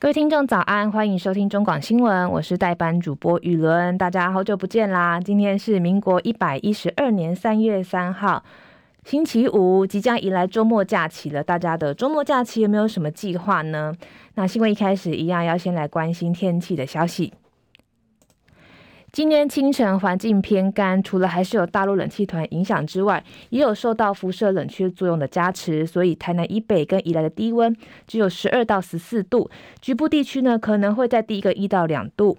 各位听众早安，欢迎收听中广新闻，我是代班主播雨伦，大家好久不见啦！今天是民国一百一十二年三月三号，星期五，即将迎来周末假期了。大家的周末假期有没有什么计划呢？那新闻一开始一样要先来关心天气的消息。今天清晨环境偏干，除了还是有大陆冷气团影响之外，也有受到辐射冷却作用的加持，所以台南以北跟以来的低温只有十二到十四度，局部地区呢可能会在低个一到两度。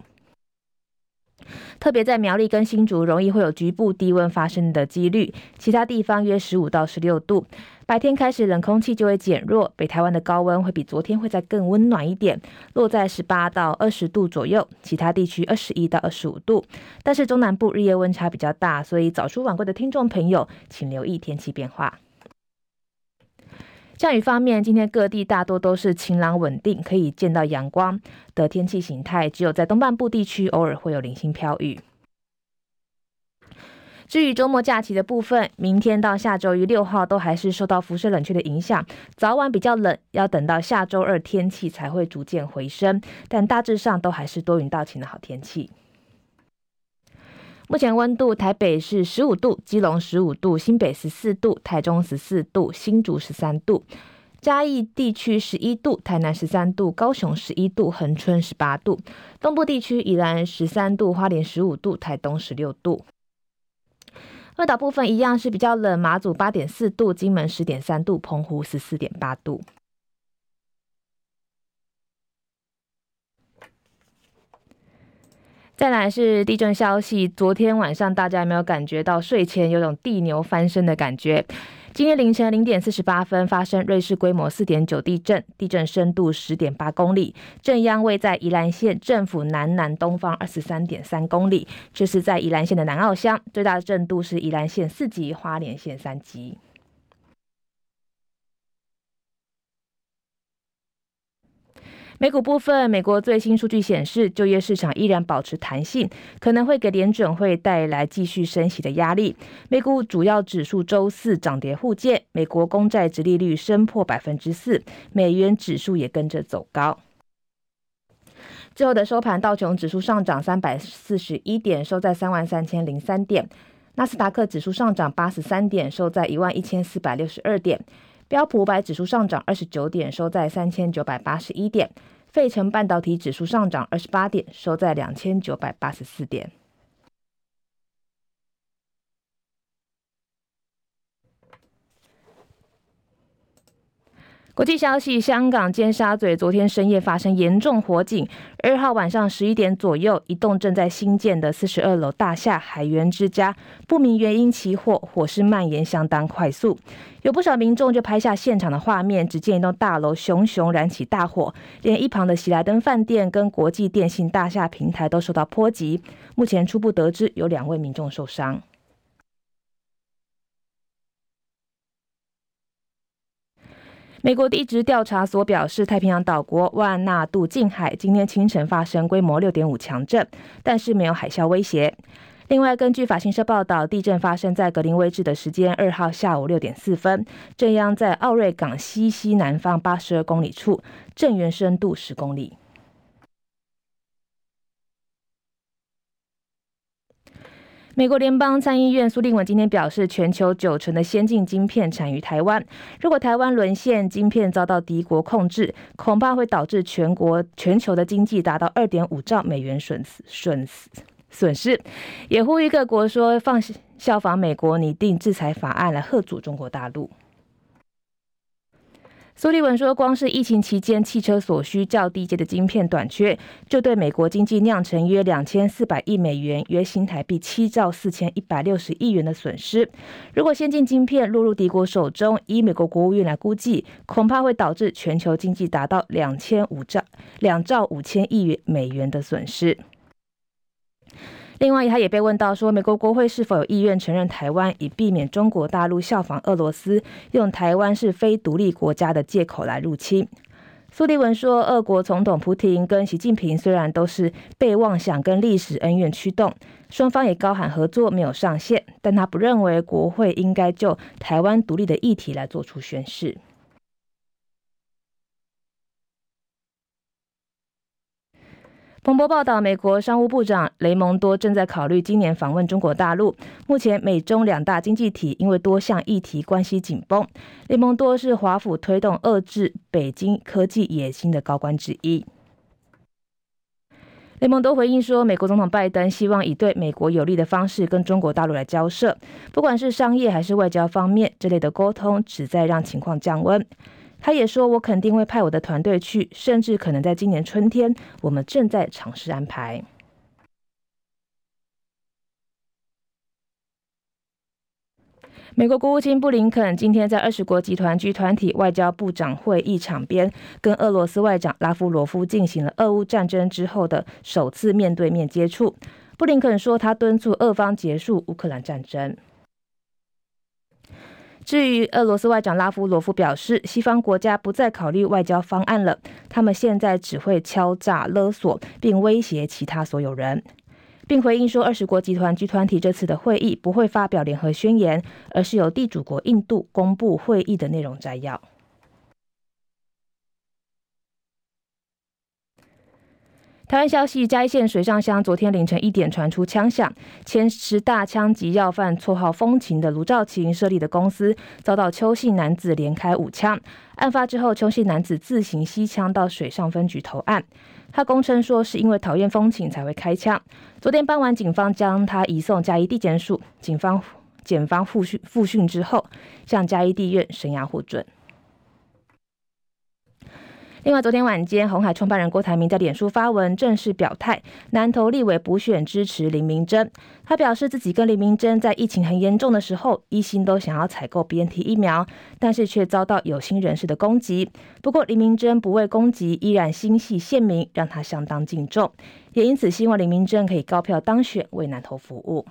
特别在苗栗跟新竹，容易会有局部低温发生的几率，其他地方约十五到十六度。白天开始冷空气就会减弱，北台湾的高温会比昨天会再更温暖一点，落在十八到二十度左右，其他地区二十一到二十五度。但是中南部日夜温差比较大，所以早出晚归的听众朋友，请留意天气变化。降雨方面，今天各地大多都是晴朗稳定，可以见到阳光的天气形态，只有在东半部地区偶尔会有零星飘雨。至于周末假期的部分，明天到下周一六号都还是受到辐射冷却的影响，早晚比较冷，要等到下周二天气才会逐渐回升，但大致上都还是多云到晴的好天气。目前温度，台北是十五度，基隆十五度，新北十四度，台中十四度，新竹十三度，嘉义地区十一度，台南十三度，高雄十一度，恒春十八度，东部地区宜兰十三度，花莲十五度，台东十六度。外岛部分一样是比较冷，马祖八点四度，金门十点三度，澎湖十四点八度。再来是地震消息，昨天晚上大家有没有感觉到睡前有种地牛翻身的感觉？今天凌晨零点四十八分发生瑞士规模四点九地震，地震深度十点八公里，震央位在宜兰县政府南南东方二十三点三公里，就是在宜兰县的南澳乡，最大的震度是宜兰县四级，花莲县三级。美股部分，美国最新数据显示，就业市场依然保持弹性，可能会给联准会带来继续升息的压力。美股主要指数周四涨跌互见，美国公债殖利率升破百分之四，美元指数也跟着走高。最后的收盘，道琼指数上涨三百四十一点，收在三万三千零三点；纳斯达克指数上涨八十三点，收在一万一千四百六十二点。标普五百指数上涨二十九点，收在三千九百八十一点。费城半导体指数上涨二十八点，收在两千九百八十四点。国际消息：香港尖沙咀昨天深夜发生严重火警。二号晚上十一点左右，一栋正在新建的四十二楼大厦海源之家，不明原因起火，火势蔓延相当快速。有不少民众就拍下现场的画面，只见一栋大楼熊熊燃起大火，连一旁的喜来登饭店跟国际电信大厦平台都受到波及。目前初步得知有两位民众受伤。美国地质调查所表示，太平洋岛国万纳度近海今天清晨发生规模六点五强震，但是没有海啸威胁。另外，根据法新社报道，地震发生在格林威治的时间二号下午六点四分，震央在奥瑞港西西南方八十二公里处，震源深度十公里。美国联邦参议院苏立文今天表示，全球九成的先进晶片产于台湾。如果台湾沦陷，晶片遭到敌国控制，恐怕会导致全国全球的经济达到二点五兆美元损失损失损失。也呼吁各国说，放效仿美国拟定制裁法案来吓阻中国大陆。苏利文说，光是疫情期间汽车所需较低阶的晶片短缺，就对美国经济酿成约两千四百亿美元，约新台币七兆四千一百六十亿元的损失。如果先进晶片落入敌国手中，以美国国务院来估计，恐怕会导致全球经济达到两千五兆两兆五千亿元美元的损失。另外，他也被问到说，美国国会是否有意愿承认台湾，以避免中国大陆效仿俄罗斯，用台湾是非独立国家的借口来入侵。苏利文说，俄国总统普丁跟习近平虽然都是被妄想跟历史恩怨驱动，双方也高喊合作没有上限，但他不认为国会应该就台湾独立的议题来做出宣示。彭博报道，美国商务部长雷蒙多正在考虑今年访问中国大陆。目前，美中两大经济体因为多项议题关系紧绷。雷蒙多是华府推动遏制北京科技野心的高官之一。雷蒙多回应说，美国总统拜登希望以对美国有利的方式跟中国大陆来交涉，不管是商业还是外交方面，这类的沟通旨在让情况降温。他也说：“我肯定会派我的团队去，甚至可能在今年春天，我们正在尝试安排。”美国国务卿布林肯今天在二十国集团 G 团体外交部长会议场边，跟俄罗斯外长拉夫罗夫进行了俄乌战争之后的首次面对面接触。布林肯说：“他敦促俄方结束乌克兰战争。”至于俄罗斯外长拉夫罗夫表示，西方国家不再考虑外交方案了，他们现在只会敲诈勒索，并威胁其他所有人，并回应说，二十国集团 G 团体这次的会议不会发表联合宣言，而是由地主国印度公布会议的内容摘要。台湾消息：嘉义县水上乡昨天凌晨一点传出枪响，前十大枪击要犯、绰号“风琴”的卢兆琴设立的公司遭到邱姓男子连开五枪。案发之后，邱姓男子自行吸枪到水上分局投案。他供称说是因为讨厌风琴才会开枪。昨天傍晚，警方将他移送嘉义地检署，警方检方复讯复讯之后，向嘉义地院声押获准。另外，昨天晚间，红海创办人郭台铭在脸书发文正式表态，南投立委补选支持林明珍。他表示自己跟林明珍在疫情很严重的时候，一心都想要采购 BNT 疫苗，但是却遭到有心人士的攻击。不过林明珍不畏攻击，依然心系县民，让他相当敬重。也因此希望林明珍可以高票当选，为南投服务。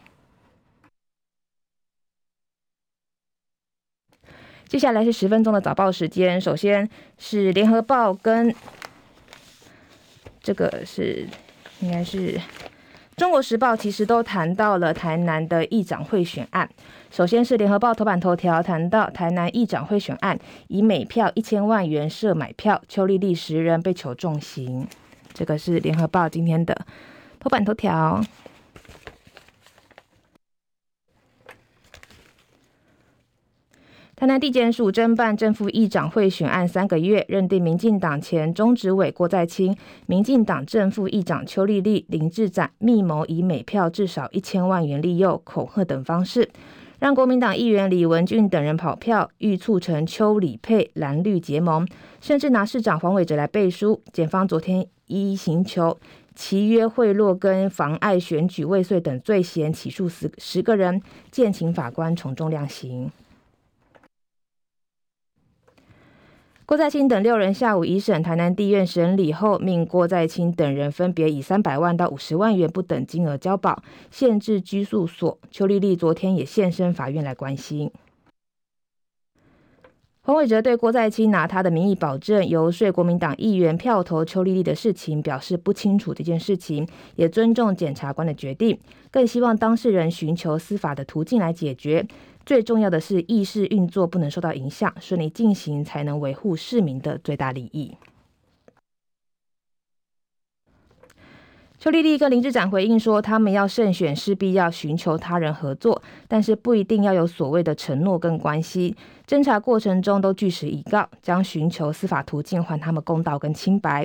接下来是十分钟的早报时间。首先是联合报跟这个是应该是中国时报，其实都谈到了台南的议长贿选案。首先是联合报头版头条谈到台南议长贿选案，以每票一千万元设买票，邱丽丽十人被求重刑。这个是联合报今天的头版头条。台南地检署侦办正副议长贿选案三个月，认定民进党前中执委郭在清、民进党正副议长邱丽丽、林志展密谋以每票至少一千万元利诱、恐吓等方式，让国民党议员李文俊等人跑票，欲促成邱李配蓝绿结盟，甚至拿市长黄伟哲来背书。检方昨天依刑求其约贿赂跟妨碍选举未遂等罪嫌起诉十十个人，建请法官从重量刑。郭在清等六人下午一审台南地院审理后，命郭在清等人分别以三百万到五十万元不等金额交保，限制拘束所。邱丽丽昨天也现身法院来关心。黄伟哲对郭在清拿他的名义保证游说国民党议员票投邱丽丽的事情表示不清楚这件事情，也尊重检察官的决定，更希望当事人寻求司法的途径来解决。最重要的是，议事运作不能受到影响，顺利进行才能维护市民的最大利益。邱丽丽跟林志展回应说，他们要胜选，势必要寻求他人合作，但是不一定要有所谓的承诺跟关系。侦查过程中都据实以告，将寻求司法途径还他们公道跟清白。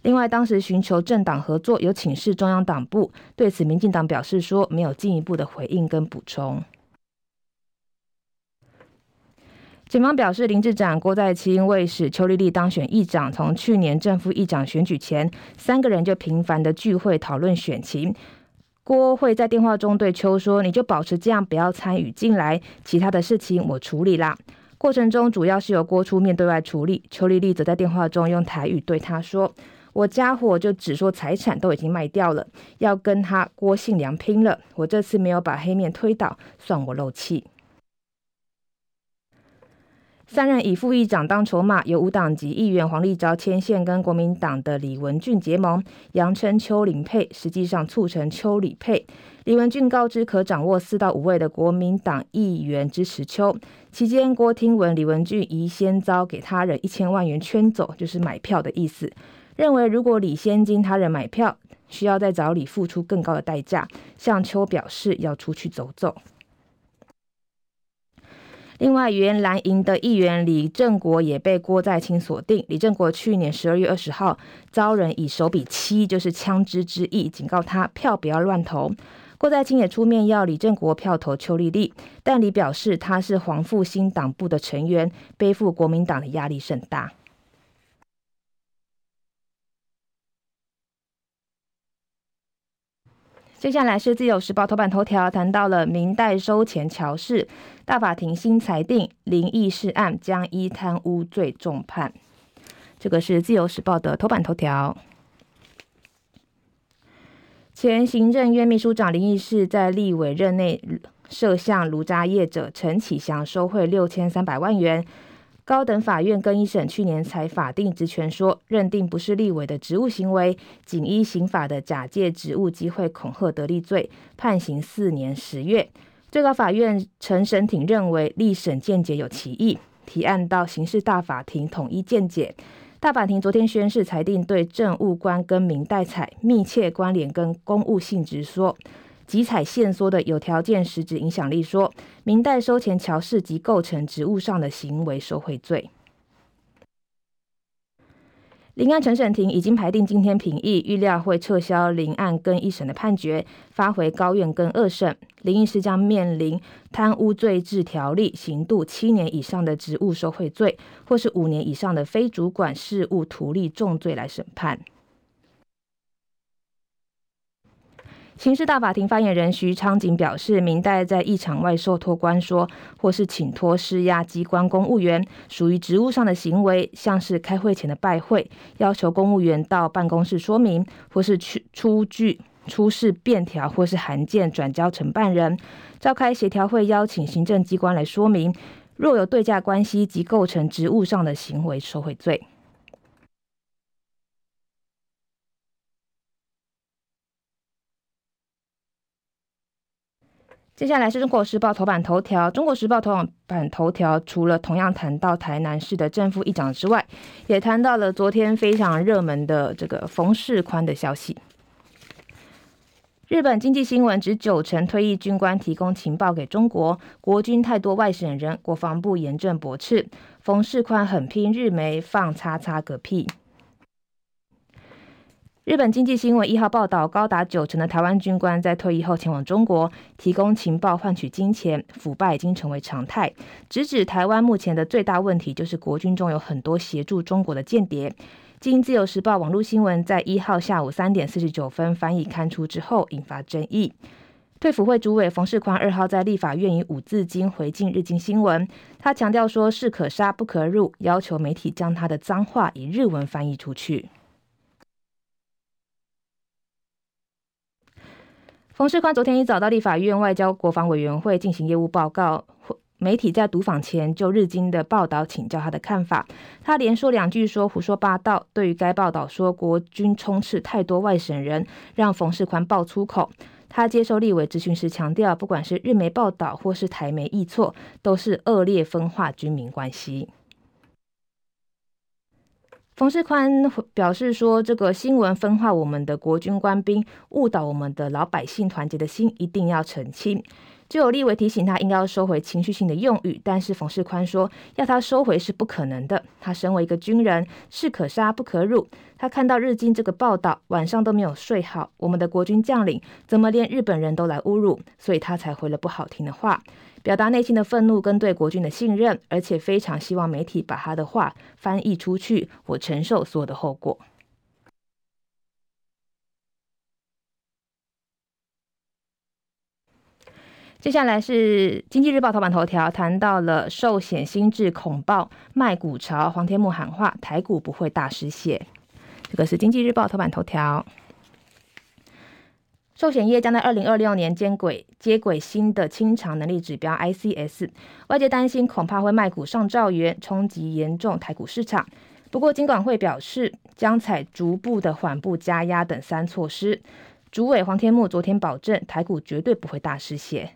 另外，当时寻求政党合作，有请示中央党部，对此民进党表示说没有进一步的回应跟补充。警方表示，林志展、郭在清为使邱丽丽当选议长，从去年正副议长选举前，三个人就频繁的聚会讨论选情。郭会在电话中对邱说：“你就保持这样，不要参与进来，其他的事情我处理啦。”过程中主要是由郭出面对外处理，邱丽丽则在电话中用台语对他说：“我家伙就只说财产都已经卖掉了，要跟他郭姓良拼了。我这次没有把黑面推倒，算我漏气。”三人以副议长当筹码，由无党籍议员黄立昭牵线，跟国民党的李文俊结盟，扬称邱林配，实际上促成邱李配。李文俊告知可掌握四到五位的国民党议员支持邱。期间，郭听闻李文俊疑先遭给他人一千万元圈走，就是买票的意思。认为如果李先经他人买票，需要再找李付出更高的代价。向秋表示要出去走走。另外，原蓝营的议员李正国也被郭在清锁定。李正国去年十二月二十号遭人以手笔七，就是枪支之意，警告他票不要乱投。郭在清也出面要李正国票投邱丽丽，但李表示他是黄复兴党部的成员，背负国民党的压力甚大。接下来是自由时报头版头条，谈到了明代收钱乔事，大法庭新裁定林义士案将依贪污罪重判。这个是自由时报的头版头条。前行政院秘书长林义士在立委任内涉向卢渣业者陈启祥收贿六千三百万元。高等法院更一审去年裁法定职权说，认定不是立委的职务行为，仅依刑法的假借职务机会恐吓得利罪，判刑四年十月。最高法院陈审庭认为立审见解有歧义，提案到刑事大法庭统一见解。大法庭昨天宣示裁定，对政务官跟民代采密切关联跟公务性质说。集采限缩的有条件实质影响力说，明代收钱乔氏即构成职务上的行为受贿罪。林安陈审庭已经排定今天评议，预料会撤销林案跟一审的判决，发回高院跟二审。林义士将面临贪污罪治条例刑度七年以上的职务受贿罪，或是五年以上的非主管事务图利重罪来审判。刑事大法庭发言人徐昌景表示，明代在一场外受托官说，或是请托施压机关公务员，属于职务上的行为，像是开会前的拜会，要求公务员到办公室说明，或是去出具出示便条或是函件转交承办人，召开协调会邀请行政机关来说明，若有对价关系即构成职务上的行为受贿罪。接下来是中国时报头版头条。中国时报头版头条除了同样谈到台南市的正副议长之外，也谈到了昨天非常热门的这个冯世宽的消息。日本经济新闻指九成退役军官提供情报给中国，国军太多外省人，国防部严正驳斥。冯世宽狠批日媒放叉叉个屁。日本经济新闻一号报道，高达九成的台湾军官在退役后前往中国提供情报换取金钱，腐败已经成为常态。直指台湾目前的最大问题就是国军中有很多协助中国的间谍。经自由时报网络新闻在一号下午三点四十九分翻译刊出之后，引发争议。退辅会主委冯世宽二号在立法院以五字经回敬日经新闻，他强调说“士可杀不可辱”，要求媒体将他的脏话以日文翻译出去。冯世宽昨天一早到立法院外交国防委员会进行业务报告，媒体在读访前就日经的报道请教他的看法，他连说两句说胡说八道。对于该报道说国军充斥太多外省人，让冯世宽爆粗口。他接受立委咨询时强调，不管是日媒报道或是台媒译错，都是恶劣分化军民关系。冯世宽表示说：“这个新闻分化我们的国军官兵，误导我们的老百姓团结的心，一定要澄清。”就有立委提醒他应该要收回情绪性的用语，但是冯世宽说要他收回是不可能的。他身为一个军人，士可杀不可辱。他看到日经这个报道，晚上都没有睡好。我们的国军将领怎么连日本人都来侮辱？所以他才回了不好听的话。表达内心的愤怒跟对国军的信任，而且非常希望媒体把他的话翻译出去，我承受所有的后果。接下来是经济日报头版头条，谈到了寿险新制恐爆卖股潮，黄天牧喊话台股不会大失血。这个是经济日报头版头条。寿险业将在二零二六年接轨接轨新的清偿能力指标 ICS，外界担心恐怕会卖股上兆元，冲击严重台股市场。不过金管会表示，将采逐步的缓步加压等三措施。主委黄天牧昨天保证，台股绝对不会大失血。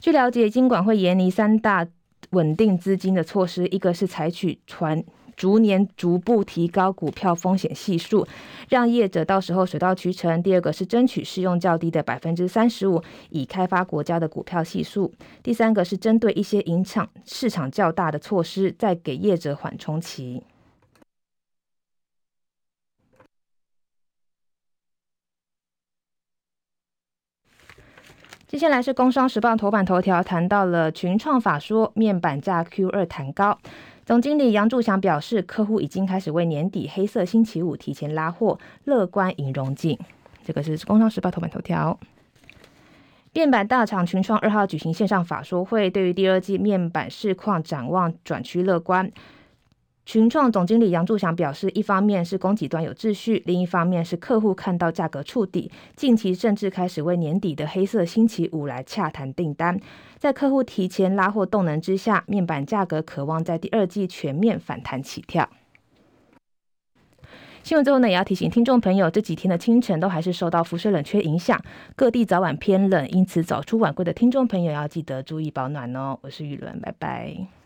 据了解，金管会研拟三大稳定资金的措施，一个是采取传逐年逐步提高股票风险系数，让业者到时候水到渠成。第二个是争取适用较低的百分之三十五，以开发国家的股票系数。第三个是针对一些影响市场较大的措施，再给业者缓冲期。接下来是《工商时报》头版头条，谈到了群创法说面板价 Q 二弹高。总经理杨柱祥表示，客户已经开始为年底黑色星期五提前拉货，乐观迎融进。这个是《工商时报》头版头条。面板大厂群创二号举行线上法说会，对于第二季面板市况展望转趋乐观。群创总经理杨柱祥表示，一方面是供给端有秩序，另一方面是客户看到价格触底，近期甚至开始为年底的黑色星期五来洽谈订单。在客户提前拉货动能之下，面板价格可望在第二季全面反弹起跳。新闻最后呢，也要提醒听众朋友，这几天的清晨都还是受到辐射冷却影响，各地早晚偏冷，因此早出晚归的听众朋友要记得注意保暖哦。我是雨伦，拜拜。